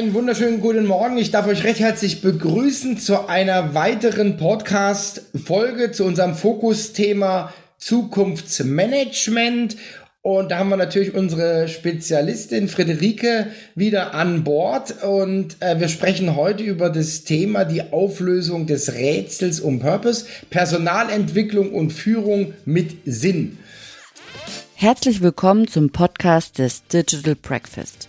Einen wunderschönen guten Morgen. Ich darf euch recht herzlich begrüßen zu einer weiteren Podcast-Folge zu unserem Fokusthema Zukunftsmanagement. Und da haben wir natürlich unsere Spezialistin Friederike wieder an Bord. Und äh, wir sprechen heute über das Thema die Auflösung des Rätsels um Purpose, Personalentwicklung und Führung mit Sinn. Herzlich willkommen zum Podcast des Digital Breakfast.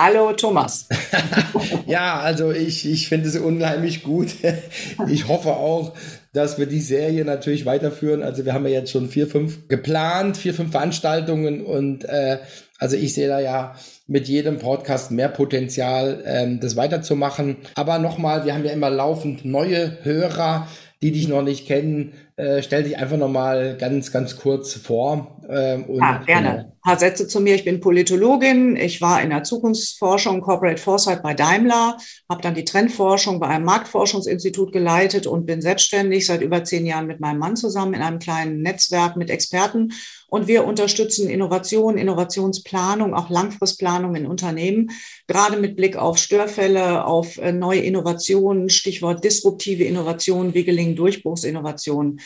Hallo Thomas. ja, also ich, ich finde es unheimlich gut. Ich hoffe auch, dass wir die Serie natürlich weiterführen. Also wir haben ja jetzt schon vier, fünf geplant, vier, fünf Veranstaltungen und äh, also ich sehe da ja mit jedem Podcast mehr Potenzial, ähm, das weiterzumachen. Aber nochmal, wir haben ja immer laufend neue Hörer, die dich noch nicht kennen. Äh, stell dich einfach nochmal ganz, ganz kurz vor. Ähm, und, ja, gerne. Genau paar Sätze zu mir. Ich bin Politologin. Ich war in der Zukunftsforschung, Corporate Foresight bei Daimler, habe dann die Trendforschung bei einem Marktforschungsinstitut geleitet und bin selbstständig seit über zehn Jahren mit meinem Mann zusammen in einem kleinen Netzwerk mit Experten. Und wir unterstützen Innovation, Innovationsplanung, auch Langfristplanung in Unternehmen, gerade mit Blick auf Störfälle, auf äh, neue Innovationen, Stichwort disruptive Innovationen, wie gelingen Durchbruchsinnovationen.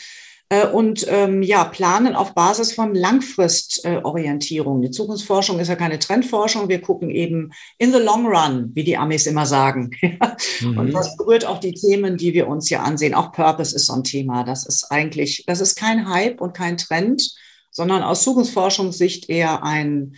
Äh, und ähm, ja, planen auf Basis von Langfristorientierung. Die Zukunftsforschung ist ja keine Trendforschung. Wir gucken eben in the long run, wie die Amis immer sagen. mhm. Und das berührt auch die Themen, die wir uns hier ansehen. Auch Purpose ist so ein Thema. Das ist eigentlich, das ist kein Hype und kein Trend, sondern aus Zukunftsforschungssicht eher ein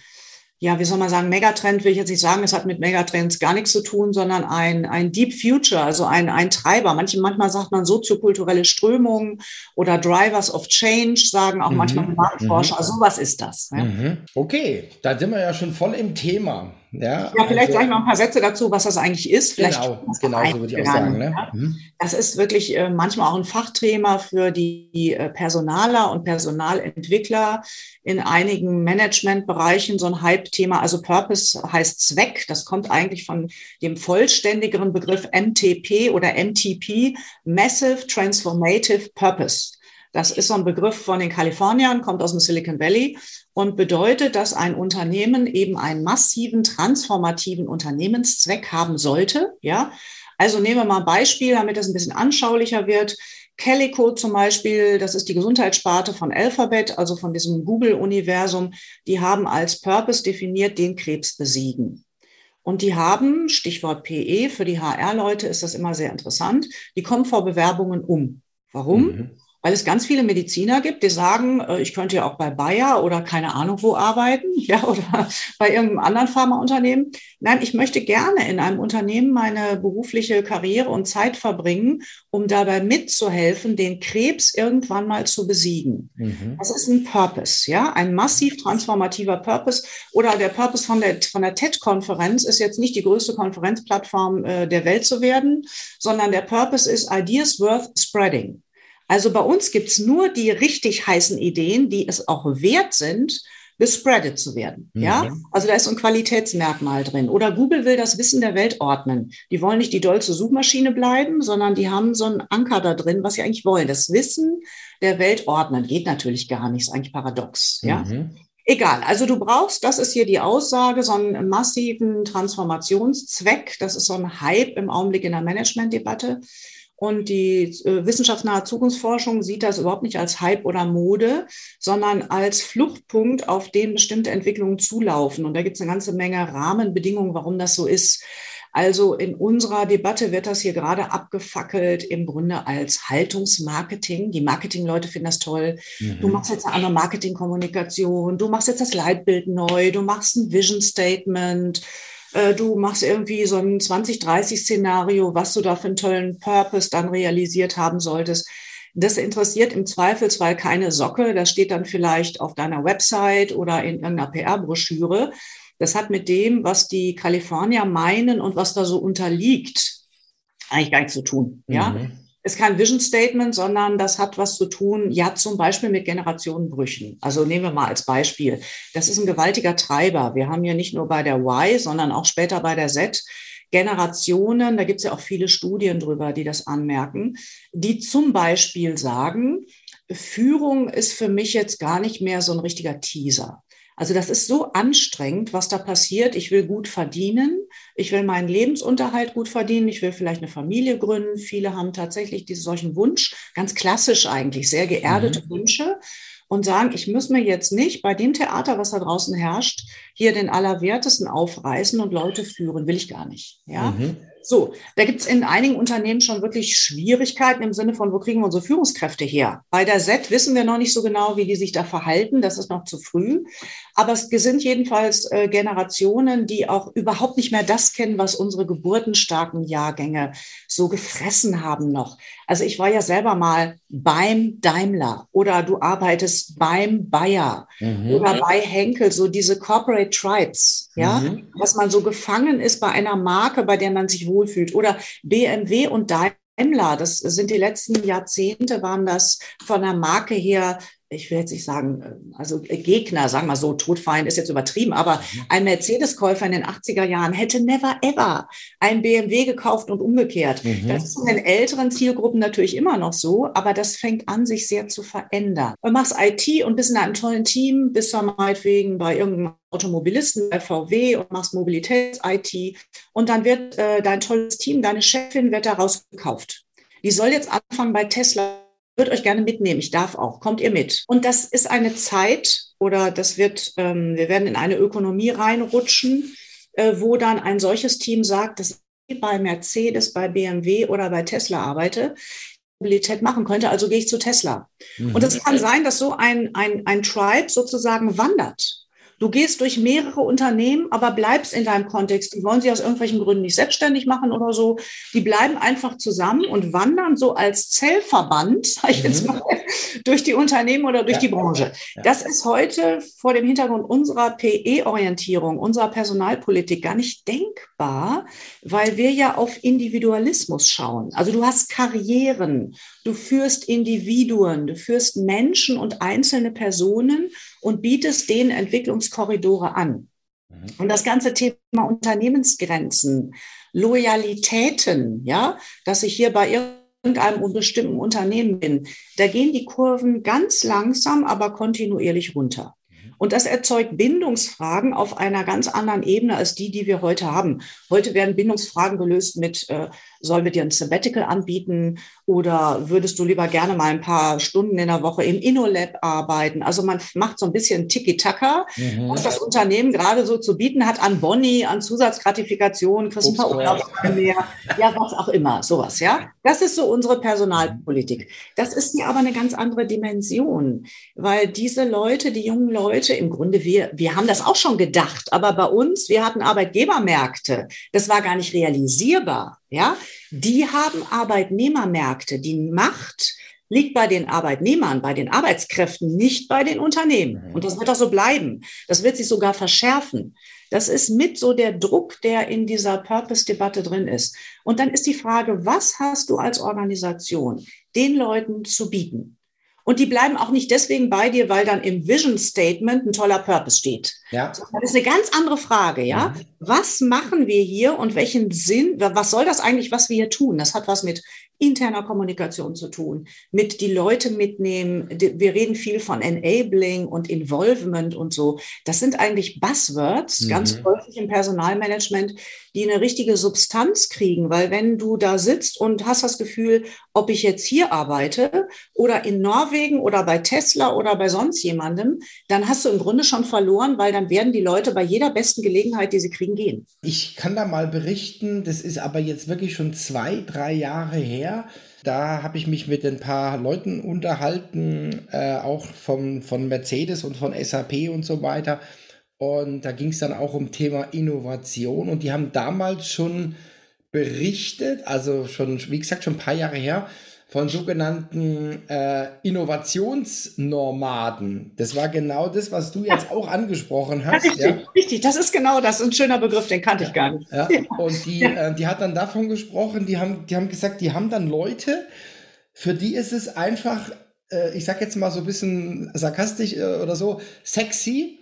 ja, wie soll man sagen, Megatrend will ich jetzt nicht sagen, es hat mit Megatrends gar nichts zu tun, sondern ein, ein Deep Future, also ein, ein Treiber. Manche, manchmal sagt man soziokulturelle Strömungen oder Drivers of Change, sagen auch mhm. manchmal Marktforscher. Mhm. Also was ist das. Ja? Mhm. Okay, da sind wir ja schon voll im Thema. Ja, ja vielleicht also, gleich noch ein paar Sätze dazu, was das eigentlich ist. Vielleicht genau, genau so würde ich auch sagen. Ne? Mhm. Das ist wirklich äh, manchmal auch ein Fachthema für die äh, Personaler und Personalentwickler in einigen Managementbereichen, so ein Hype-Thema. Also Purpose heißt Zweck. Das kommt eigentlich von dem vollständigeren Begriff MTP oder MTP, Massive Transformative Purpose. Das ist so ein Begriff von den Kaliforniern, kommt aus dem Silicon Valley und bedeutet, dass ein Unternehmen eben einen massiven transformativen Unternehmenszweck haben sollte. Ja, also nehmen wir mal ein Beispiel, damit das ein bisschen anschaulicher wird. Calico zum Beispiel, das ist die Gesundheitssparte von Alphabet, also von diesem Google-Universum, die haben als Purpose definiert, den Krebs besiegen. Und die haben, Stichwort PE, für die HR-Leute ist das immer sehr interessant, die kommen vor Bewerbungen um. Warum? Mhm weil es ganz viele Mediziner gibt, die sagen, äh, ich könnte ja auch bei Bayer oder keine Ahnung wo arbeiten, ja, oder bei irgendeinem anderen Pharmaunternehmen. Nein, ich möchte gerne in einem Unternehmen meine berufliche Karriere und Zeit verbringen, um dabei mitzuhelfen, den Krebs irgendwann mal zu besiegen. Mhm. Das ist ein Purpose, ja, ein massiv transformativer Purpose. Oder der Purpose von der, von der TED-Konferenz ist jetzt nicht die größte Konferenzplattform äh, der Welt zu werden, sondern der Purpose ist Ideas worth spreading. Also bei uns gibt's nur die richtig heißen Ideen, die es auch wert sind, gespreadet zu werden. Mhm. Ja, also da ist so ein Qualitätsmerkmal drin. Oder Google will das Wissen der Welt ordnen. Die wollen nicht die dollste Suchmaschine bleiben, sondern die haben so einen Anker da drin, was sie eigentlich wollen. Das Wissen der Welt ordnen geht natürlich gar nicht. Ist eigentlich paradox. Ja. Mhm. Egal, also du brauchst, das ist hier die Aussage, so einen massiven Transformationszweck. Das ist so ein Hype im Augenblick in der Managementdebatte. Und die äh, wissenschaftsnahe Zukunftsforschung sieht das überhaupt nicht als Hype oder Mode, sondern als Fluchtpunkt, auf den bestimmte Entwicklungen zulaufen. Und da gibt es eine ganze Menge Rahmenbedingungen, warum das so ist. Also in unserer Debatte wird das hier gerade abgefackelt im Grunde als Haltungsmarketing. Die Marketingleute finden das toll. Mhm. Du machst jetzt eine andere Marketingkommunikation, du machst jetzt das Leitbild neu, du machst ein Vision Statement äh, du machst irgendwie so ein 2030-Szenario, was du da für einen tollen Purpose dann realisiert haben solltest. Das interessiert im Zweifelsfall keine Socke. Das steht dann vielleicht auf deiner Website oder in irgendeiner PR-Broschüre. das hat mit dem, was die Kalifornier meinen und was da so unterliegt, eigentlich gar nichts zu tun. Ja. Mhm ist kein Vision Statement, sondern das hat was zu tun, ja, zum Beispiel mit Generationenbrüchen. Also nehmen wir mal als Beispiel. Das ist ein gewaltiger Treiber. Wir haben ja nicht nur bei der Y, sondern auch später bei der Z Generationen, da gibt es ja auch viele Studien drüber, die das anmerken, die zum Beispiel sagen, Führung ist für mich jetzt gar nicht mehr so ein richtiger Teaser. Also das ist so anstrengend, was da passiert. Ich will gut verdienen. Ich will meinen Lebensunterhalt gut verdienen. Ich will vielleicht eine Familie gründen. Viele haben tatsächlich diesen solchen Wunsch, ganz klassisch eigentlich, sehr geerdete mhm. Wünsche und sagen, ich muss mir jetzt nicht bei dem Theater, was da draußen herrscht, hier den Allerwertesten aufreißen und Leute führen, will ich gar nicht. Ja. Mhm. So, da gibt es in einigen Unternehmen schon wirklich Schwierigkeiten im Sinne von, wo kriegen wir unsere Führungskräfte her? Bei der Z wissen wir noch nicht so genau, wie die sich da verhalten. Das ist noch zu früh. Aber es sind jedenfalls äh, Generationen, die auch überhaupt nicht mehr das kennen, was unsere geburtenstarken Jahrgänge so gefressen haben noch. Also ich war ja selber mal beim Daimler oder du arbeitest beim Bayer mhm. oder bei Henkel, so diese Corporate Tribes, ja, mhm. dass man so gefangen ist bei einer Marke, bei der man sich wohlfühlt. Oder BMW und Daimler, das sind die letzten Jahrzehnte, waren das von der Marke her ich will jetzt nicht sagen, äh, also äh, Gegner, sagen wir so, Todfeind ist jetzt übertrieben, aber mhm. ein Mercedes-Käufer in den 80er Jahren hätte never ever ein BMW gekauft und umgekehrt. Mhm. Das ist in den älteren Zielgruppen natürlich immer noch so, aber das fängt an, sich sehr zu verändern. Du machst IT und bist in einem tollen Team, bist dann meinetwegen bei irgendeinem Automobilisten bei VW und machst Mobilitäts-IT und dann wird äh, dein tolles Team, deine Chefin wird da rausgekauft. Die soll jetzt anfangen bei Tesla würde euch gerne mitnehmen. Ich darf auch. Kommt ihr mit? Und das ist eine Zeit oder das wird, ähm, wir werden in eine Ökonomie reinrutschen, äh, wo dann ein solches Team sagt, dass ich bei Mercedes, bei BMW oder bei Tesla arbeite, Mobilität machen könnte, also gehe ich zu Tesla. Mhm. Und es kann sein, dass so ein, ein, ein Tribe sozusagen wandert. Du gehst durch mehrere Unternehmen, aber bleibst in deinem Kontext. Die wollen sich aus irgendwelchen Gründen nicht selbstständig machen oder so. Die bleiben einfach zusammen und wandern so als Zellverband, sag ich jetzt mhm. mal, durch die Unternehmen oder durch ja. die Branche. Das ist heute vor dem Hintergrund unserer PE-Orientierung, unserer Personalpolitik gar nicht denkbar, weil wir ja auf Individualismus schauen. Also du hast Karrieren, du führst Individuen, du führst Menschen und einzelne Personen und bietest denen Entwicklungskorridore an. Mhm. Und das ganze Thema Unternehmensgrenzen, Loyalitäten, ja, dass ich hier bei irgendeinem bestimmten Unternehmen bin, da gehen die Kurven ganz langsam, aber kontinuierlich runter. Und das erzeugt Bindungsfragen auf einer ganz anderen Ebene als die, die wir heute haben. Heute werden Bindungsfragen gelöst mit, äh, sollen wir dir ein Sabbatical anbieten oder würdest du lieber gerne mal ein paar Stunden in der Woche im InnoLab arbeiten? Also man macht so ein bisschen Tiki-Taka, mhm. was das Unternehmen gerade so zu bieten hat an Boni, an Zusatzgratifikationen, kriegst ein paar Urlaubstage mehr, ja, was auch immer, sowas, ja. Das ist so unsere Personalpolitik. Das ist ja aber eine ganz andere Dimension, weil diese Leute, die jungen Leute, im Grunde, wir, wir haben das auch schon gedacht, aber bei uns, wir hatten Arbeitgebermärkte, das war gar nicht realisierbar. Ja, die haben Arbeitnehmermärkte. Die Macht liegt bei den Arbeitnehmern, bei den Arbeitskräften, nicht bei den Unternehmen. Mhm. Und das wird auch so bleiben. Das wird sich sogar verschärfen. Das ist mit so der Druck, der in dieser Purpose-Debatte drin ist. Und dann ist die Frage, was hast du als Organisation den Leuten zu bieten? Und die bleiben auch nicht deswegen bei dir, weil dann im Vision Statement ein toller Purpose steht. Ja. Das ist eine ganz andere Frage, ja. Mhm. Was machen wir hier und welchen Sinn, was soll das eigentlich, was wir hier tun? Das hat was mit interner Kommunikation zu tun, mit die Leute mitnehmen. Wir reden viel von Enabling und Involvement und so. Das sind eigentlich Buzzwords, mhm. ganz häufig im Personalmanagement, die eine richtige Substanz kriegen, weil wenn du da sitzt und hast das Gefühl, ob ich jetzt hier arbeite oder in Norwegen oder bei Tesla oder bei sonst jemandem, dann hast du im Grunde schon verloren, weil dann werden die Leute bei jeder besten Gelegenheit, die sie kriegen, gehen. Ich kann da mal berichten, das ist aber jetzt wirklich schon zwei, drei Jahre her. Da habe ich mich mit ein paar Leuten unterhalten, äh, auch vom, von Mercedes und von SAP und so weiter. Und da ging es dann auch um Thema Innovation. Und die haben damals schon berichtet, also schon, wie gesagt, schon ein paar Jahre her, von sogenannten äh, Innovationsnomaden. Das war genau das, was du jetzt auch angesprochen hast. Richtig, ja? richtig, das ist genau das. Ein schöner Begriff, den kannte ich gar nicht. Ja. Und die, äh, die hat dann davon gesprochen, die haben, die haben gesagt, die haben dann Leute, für die ist es einfach, äh, ich sag jetzt mal so ein bisschen sarkastisch äh, oder so, sexy,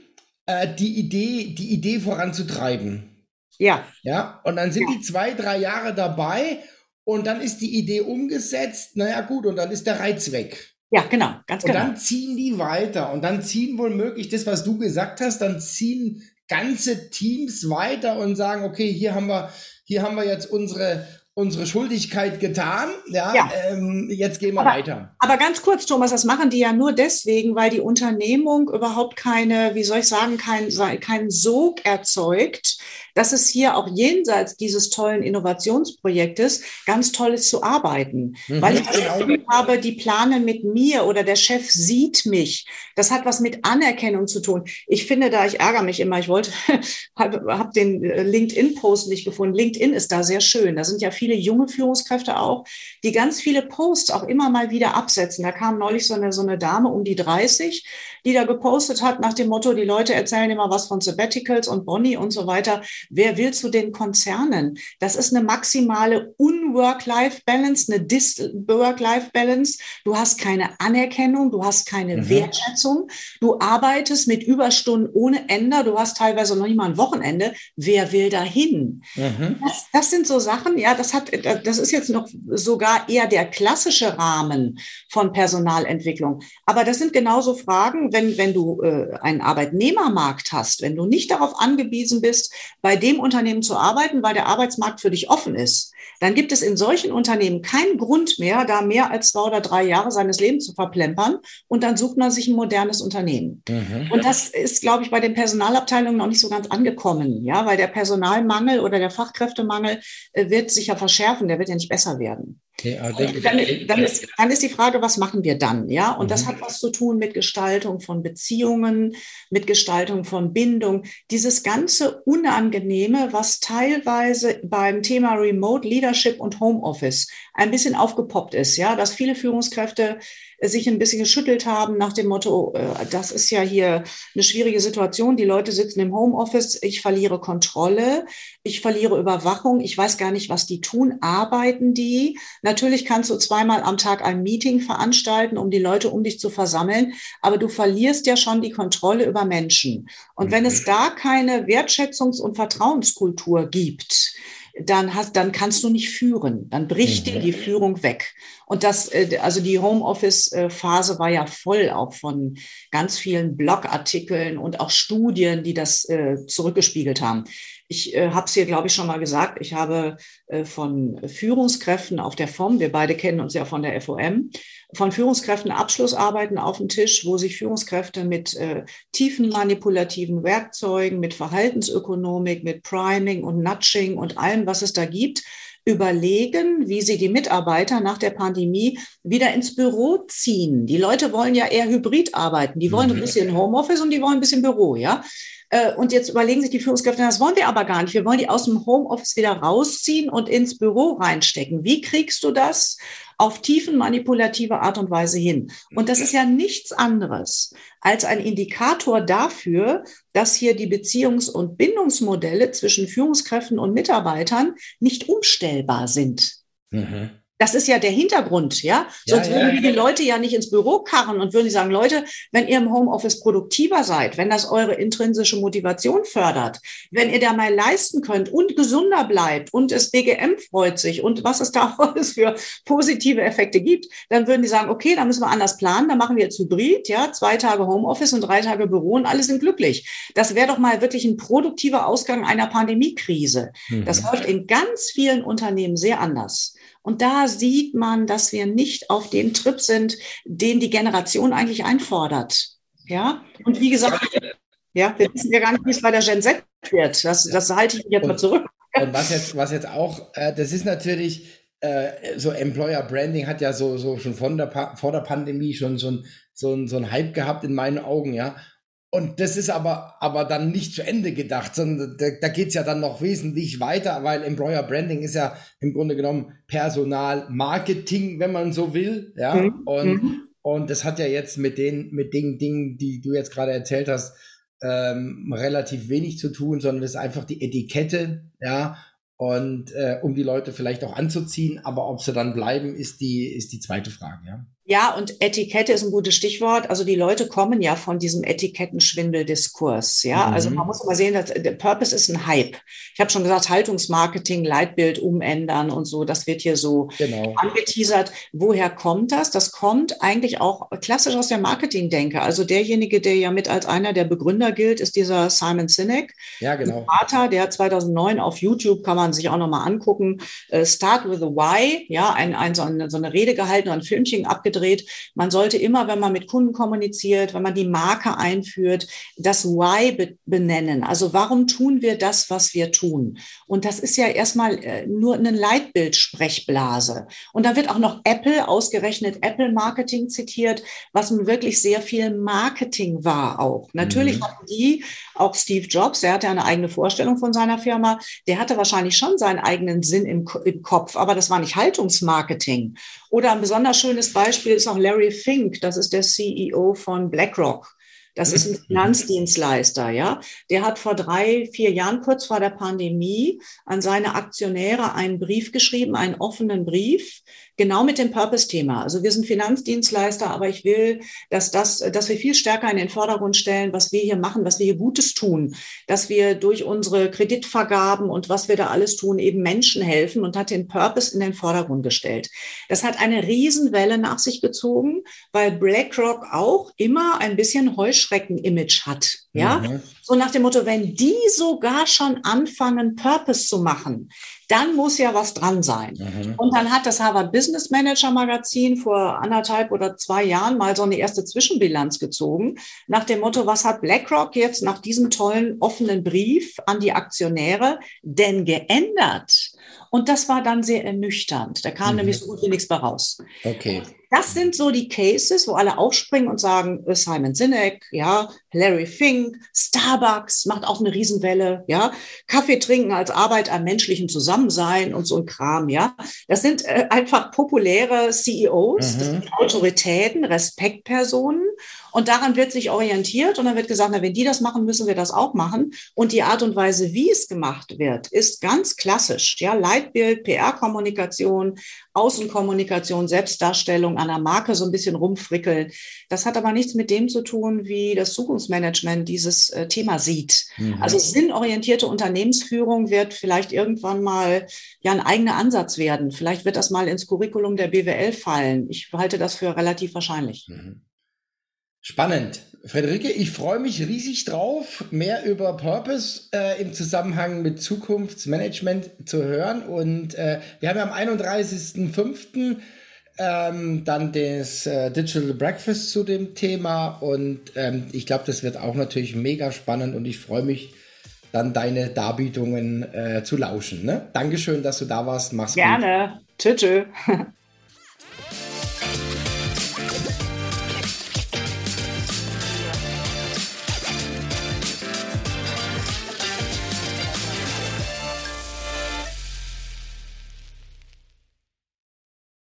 äh, die Idee, die Idee voranzutreiben. Ja. Ja, und dann sind ja. die zwei, drei Jahre dabei und dann ist die Idee umgesetzt. Naja, gut, und dann ist der Reiz weg. Ja, genau, ganz genau. Und dann ziehen die weiter und dann ziehen wohl möglich das, was du gesagt hast, dann ziehen ganze Teams weiter und sagen, okay, hier haben wir, hier haben wir jetzt unsere, unsere Schuldigkeit getan. Ja, ja. Ähm, jetzt gehen wir aber, weiter. Aber ganz kurz, Thomas, das machen die ja nur deswegen, weil die Unternehmung überhaupt keine, wie soll ich sagen, keinen kein Sog erzeugt, dass es hier auch jenseits dieses tollen Innovationsprojektes ganz toll ist zu arbeiten. Mhm, Weil ich das genau. Gefühl habe, die planen mit mir oder der Chef sieht mich. Das hat was mit Anerkennung zu tun. Ich finde da, ich ärgere mich immer, ich wollte, habe hab den äh, LinkedIn-Post nicht gefunden. LinkedIn ist da sehr schön. Da sind ja viele junge Führungskräfte auch, die ganz viele Posts auch immer mal wieder absetzen. Da kam neulich so eine, so eine Dame um die 30, die da gepostet hat nach dem Motto, die Leute erzählen immer was von Sabbaticals und Bonnie und so weiter. Wer will zu den Konzernen? Das ist eine maximale Un-Work-Life-Balance, eine Dis-Work-Life-Balance. Du hast keine Anerkennung, du hast keine mhm. Wertschätzung. Du arbeitest mit Überstunden ohne Ende. Du hast teilweise noch nicht mal ein Wochenende. Wer will dahin? Mhm. Das, das sind so Sachen, ja, das hat, das ist jetzt noch sogar eher der klassische Rahmen von Personalentwicklung. Aber das sind genauso Fragen, wenn, wenn du äh, einen Arbeitnehmermarkt hast, wenn du nicht darauf angewiesen bist, bei dem Unternehmen zu arbeiten, weil der Arbeitsmarkt für dich offen ist, dann gibt es in solchen Unternehmen keinen Grund mehr, da mehr als zwei oder drei Jahre seines Lebens zu verplempern und dann sucht man sich ein modernes Unternehmen. Mhm. Und das ist, glaube ich, bei den Personalabteilungen noch nicht so ganz angekommen, ja, weil der Personalmangel oder der Fachkräftemangel äh, wird sich ja verschärfen, der wird ja nicht besser werden. Okay, dann, dann, ist, dann, ist, die Frage, was machen wir dann? Ja, und mhm. das hat was zu tun mit Gestaltung von Beziehungen, mit Gestaltung von Bindung. Dieses ganze Unangenehme, was teilweise beim Thema Remote Leadership und Homeoffice ein bisschen aufgepoppt ist, ja, dass viele Führungskräfte sich ein bisschen geschüttelt haben nach dem Motto, äh, das ist ja hier eine schwierige Situation. Die Leute sitzen im Homeoffice, ich verliere Kontrolle, ich verliere Überwachung, ich weiß gar nicht, was die tun, arbeiten die. Natürlich kannst du zweimal am Tag ein Meeting veranstalten, um die Leute um dich zu versammeln, aber du verlierst ja schon die Kontrolle über Menschen. Und wenn es mhm. da keine Wertschätzungs- und Vertrauenskultur gibt, dann hast, dann kannst du nicht führen. Dann bricht dir mhm. die Führung weg. Und das, äh, also die Homeoffice-Phase war ja voll auch von ganz vielen Blogartikeln und auch Studien, die das äh, zurückgespiegelt haben. Ich äh, habe es hier, glaube ich, schon mal gesagt. Ich habe äh, von Führungskräften auf der FOM, wir beide kennen uns ja von der FOM, von Führungskräften Abschlussarbeiten auf dem Tisch, wo sich Führungskräfte mit äh, tiefen manipulativen Werkzeugen, mit Verhaltensökonomik, mit Priming und Nudging und allem, was es da gibt, überlegen, wie sie die Mitarbeiter nach der Pandemie wieder ins Büro ziehen. Die Leute wollen ja eher hybrid arbeiten. Die wollen ein mhm. bisschen Homeoffice und die wollen ein bisschen Büro, ja. Äh, und jetzt überlegen sich die Führungskräfte, das wollen wir aber gar nicht. Wir wollen die aus dem Homeoffice wieder rausziehen und ins Büro reinstecken. Wie kriegst du das auf tiefen manipulative Art und Weise hin? Und das ist ja nichts anderes als ein Indikator dafür, dass hier die Beziehungs- und Bindungsmodelle zwischen Führungskräften und Mitarbeitern nicht umstellbar sind. Mhm. Das ist ja der Hintergrund, ja. Sonst ja, würden ja. die Leute ja nicht ins Büro karren und würden sagen, Leute, wenn ihr im Homeoffice produktiver seid, wenn das eure intrinsische Motivation fördert, wenn ihr da mal leisten könnt und gesunder bleibt und das BGM freut sich und was es da alles für positive Effekte gibt, dann würden die sagen, okay, dann müssen wir anders planen, dann machen wir jetzt Hybrid, ja, zwei Tage Homeoffice und drei Tage Büro und alle sind glücklich. Das wäre doch mal wirklich ein produktiver Ausgang einer Pandemiekrise. Mhm. Das läuft in ganz vielen Unternehmen sehr anders. Und da sieht man, dass wir nicht auf dem Trip sind, den die Generation eigentlich einfordert. Ja, und wie gesagt, ja, wir wissen ja gar nicht, wie es bei der Gen Z wird. Das, das halte ich jetzt mal zurück. Und was jetzt, was jetzt auch, äh, das ist natürlich, äh, so Employer Branding hat ja so, so schon von der, vor der Pandemie schon so ein, so, ein, so ein Hype gehabt in meinen Augen, ja. Und das ist aber, aber dann nicht zu Ende gedacht, sondern da, da geht es ja dann noch wesentlich weiter, weil Employer Branding ist ja im Grunde genommen Personal Marketing, wenn man so will. Ja. Mhm. Und, mhm. und das hat ja jetzt mit den, mit den Dingen, die du jetzt gerade erzählt hast, ähm, relativ wenig zu tun, sondern es ist einfach die Etikette, ja, und äh, um die Leute vielleicht auch anzuziehen, aber ob sie dann bleiben, ist die, ist die zweite Frage, ja. Ja, und Etikette ist ein gutes Stichwort. Also die Leute kommen ja von diesem Etikettenschwindeldiskurs. Ja, mhm. also man muss mal sehen, dass der Purpose ist ein Hype. Ich habe schon gesagt, Haltungsmarketing, Leitbild umändern und so. Das wird hier so genau. angeteasert. Woher kommt das? Das kommt eigentlich auch klassisch aus der Marketingdenke. Also derjenige, der ja mit als einer der Begründer gilt, ist dieser Simon Sinek. Ja, genau. Vater, der 2009 auf YouTube kann man sich auch noch mal angucken. Uh, Start with a Why. Ja, ein, ein, so, eine, so eine Rede gehalten und ein Filmchen abgedreht abgedreht. Man sollte immer, wenn man mit Kunden kommuniziert, wenn man die Marke einführt, das Why be benennen. Also warum tun wir das, was wir tun? Und das ist ja erstmal äh, nur eine Leitbild-Sprechblase. Und da wird auch noch Apple, ausgerechnet Apple Marketing zitiert, was nun wirklich sehr viel Marketing war auch. Natürlich mhm. hatten die, auch Steve Jobs, der hatte eine eigene Vorstellung von seiner Firma, der hatte wahrscheinlich schon seinen eigenen Sinn im, im Kopf, aber das war nicht Haltungsmarketing. Oder ein besonders schönes Beispiel ist auch Larry Fink, das ist der CEO von BlackRock. Das ist ein mhm. Finanzdienstleister, ja. Der hat vor drei, vier Jahren, kurz vor der Pandemie, an seine Aktionäre einen Brief geschrieben, einen offenen Brief, genau mit dem Purpose-Thema. Also wir sind Finanzdienstleister, aber ich will, dass das, dass wir viel stärker in den Vordergrund stellen, was wir hier machen, was wir hier Gutes tun, dass wir durch unsere Kreditvergaben und was wir da alles tun, eben Menschen helfen und hat den Purpose in den Vordergrund gestellt. Das hat eine Riesenwelle nach sich gezogen, weil BlackRock auch immer ein bisschen Heuschrecken-Image hat. Ja, mhm. So nach dem Motto, wenn die sogar schon anfangen, Purpose zu machen, dann muss ja was dran sein. Mhm. Und dann hat das Harvard Business Manager Magazin vor anderthalb oder zwei Jahren mal so eine erste Zwischenbilanz gezogen, nach dem Motto, was hat BlackRock jetzt nach diesem tollen offenen Brief an die Aktionäre denn geändert? Und das war dann sehr ernüchternd. Da kam mhm. nämlich so gut wie nichts mehr raus. Okay. Das sind so die Cases, wo alle aufspringen und sagen, äh, Simon Sinek, ja, Larry Fink, Starbucks macht auch eine Riesenwelle, ja, Kaffee trinken als Arbeit am menschlichen Zusammensein und so ein Kram, ja. Das sind äh, einfach populäre CEOs, mhm. Autoritäten, Respektpersonen und daran wird sich orientiert und dann wird gesagt, na, wenn die das machen, müssen wir das auch machen. Und die Art und Weise, wie es gemacht wird, ist ganz klassisch. Ja, Leitbild, PR-Kommunikation, Außenkommunikation, Selbstdarstellung an der Marke so ein bisschen rumfrickeln. Das hat aber nichts mit dem zu tun, wie das Zukunftsmanagement dieses äh, Thema sieht. Mhm. Also sinnorientierte Unternehmensführung wird vielleicht irgendwann mal ja ein eigener Ansatz werden. Vielleicht wird das mal ins Curriculum der BWL fallen. Ich halte das für relativ wahrscheinlich. Mhm. Spannend. Frederike, ich freue mich riesig drauf, mehr über Purpose äh, im Zusammenhang mit Zukunftsmanagement zu hören. Und äh, wir haben ja am 31.05. Ähm, dann das äh, Digital Breakfast zu dem Thema. Und ähm, ich glaube, das wird auch natürlich mega spannend und ich freue mich, dann deine Darbietungen äh, zu lauschen. Ne? Dankeschön, dass du da warst. Mach's Gerne. gut. Gerne. Tschüss.